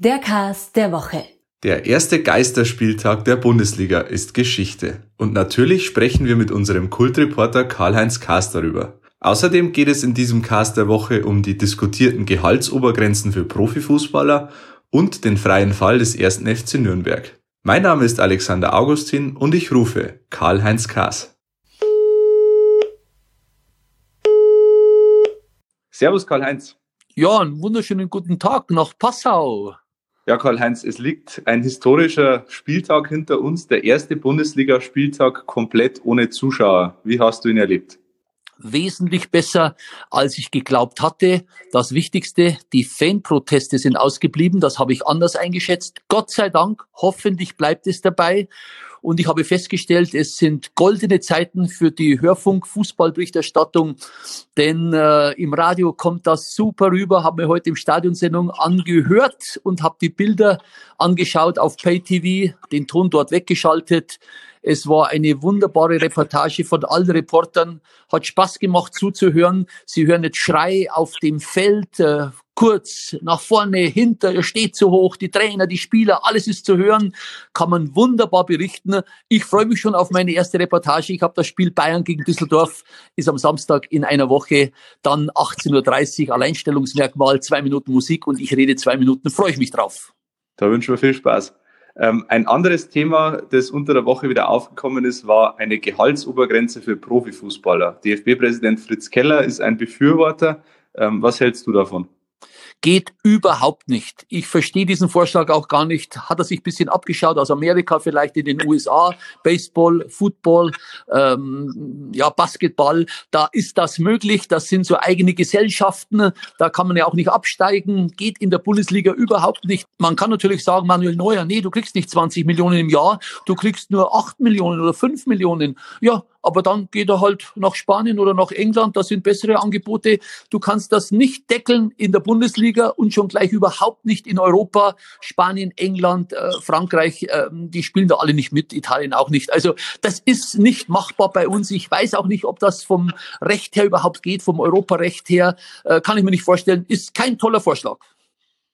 Der Cast der Woche. Der erste Geisterspieltag der Bundesliga ist Geschichte. Und natürlich sprechen wir mit unserem Kultreporter Karl-Heinz Kaas darüber. Außerdem geht es in diesem Cast der Woche um die diskutierten Gehaltsobergrenzen für Profifußballer und den freien Fall des ersten FC Nürnberg. Mein Name ist Alexander Augustin und ich rufe Karl-Heinz Kaas. Servus Karl-Heinz. Ja, einen wunderschönen guten Tag nach Passau. Ja, Karl-Heinz, es liegt ein historischer Spieltag hinter uns, der erste Bundesliga-Spieltag komplett ohne Zuschauer. Wie hast du ihn erlebt? Wesentlich besser, als ich geglaubt hatte. Das Wichtigste, die Fanproteste sind ausgeblieben. Das habe ich anders eingeschätzt. Gott sei Dank, hoffentlich bleibt es dabei. Und ich habe festgestellt, es sind goldene Zeiten für die Hörfunk-Fußballberichterstattung, denn äh, im Radio kommt das super rüber. Habe mir heute im Stadionsendung angehört und habe die Bilder angeschaut auf PayTV, den Ton dort weggeschaltet. Es war eine wunderbare Reportage von allen Reportern. Hat Spaß gemacht zuzuhören. Sie hören jetzt Schrei auf dem Feld, äh, kurz, nach vorne, hinter, er steht zu hoch, die Trainer, die Spieler, alles ist zu hören, kann man wunderbar berichten. Ich freue mich schon auf meine erste Reportage. Ich habe das Spiel Bayern gegen Düsseldorf, ist am Samstag in einer Woche, dann 18.30 Uhr Alleinstellungsmerkmal, zwei Minuten Musik und ich rede zwei Minuten, freue ich mich drauf. Da wünschen wir viel Spaß. Ähm, ein anderes Thema, das unter der Woche wieder aufgekommen ist, war eine Gehaltsobergrenze für Profifußballer. DFB-Präsident Fritz Keller ist ein Befürworter. Ähm, was hältst du davon? Geht überhaupt nicht. Ich verstehe diesen Vorschlag auch gar nicht. Hat er sich ein bisschen abgeschaut aus Amerika, vielleicht in den USA, Baseball, Football, ähm, ja, Basketball. Da ist das möglich. Das sind so eigene Gesellschaften. Da kann man ja auch nicht absteigen. Geht in der Bundesliga überhaupt nicht. Man kann natürlich sagen, Manuel Neuer, nee, du kriegst nicht 20 Millionen im Jahr, du kriegst nur 8 Millionen oder 5 Millionen. Ja, aber dann geht er halt nach Spanien oder nach England, da sind bessere Angebote. Du kannst das nicht deckeln in der Bundesliga und schon gleich überhaupt nicht in Europa. Spanien, England, äh, Frankreich, äh, die spielen da alle nicht mit, Italien auch nicht. Also das ist nicht machbar bei uns. Ich weiß auch nicht, ob das vom Recht her überhaupt geht, vom Europarecht her, äh, kann ich mir nicht vorstellen. Ist kein toller Vorschlag.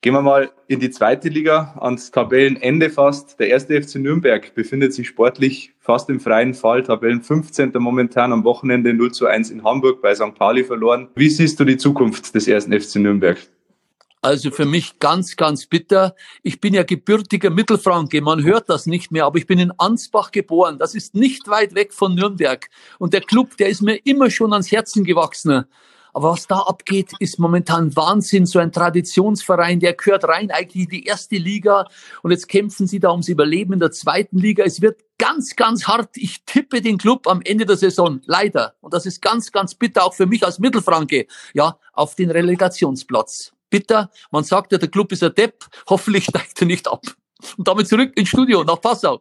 Gehen wir mal in die zweite Liga, ans Tabellenende fast. Der erste FC Nürnberg befindet sich sportlich fast im freien Fall. Tabellen 15. momentan am Wochenende 0 zu 1 in Hamburg bei St. Pauli verloren. Wie siehst du die Zukunft des ersten FC Nürnberg? Also für mich ganz, ganz bitter. Ich bin ja gebürtiger Mittelfranke. Man hört das nicht mehr, aber ich bin in Ansbach geboren. Das ist nicht weit weg von Nürnberg. Und der Club, der ist mir immer schon ans Herzen gewachsen. Aber was da abgeht, ist momentan Wahnsinn. So ein Traditionsverein, der gehört rein eigentlich in die erste Liga. Und jetzt kämpfen sie da ums Überleben in der zweiten Liga. Es wird ganz, ganz hart. Ich tippe den Club am Ende der Saison. Leider. Und das ist ganz, ganz bitter auch für mich als Mittelfranke. Ja, auf den Relegationsplatz. Bitter. Man sagt ja, der Club ist ein Depp. Hoffentlich steigt er nicht ab. Und damit zurück ins Studio nach Passau.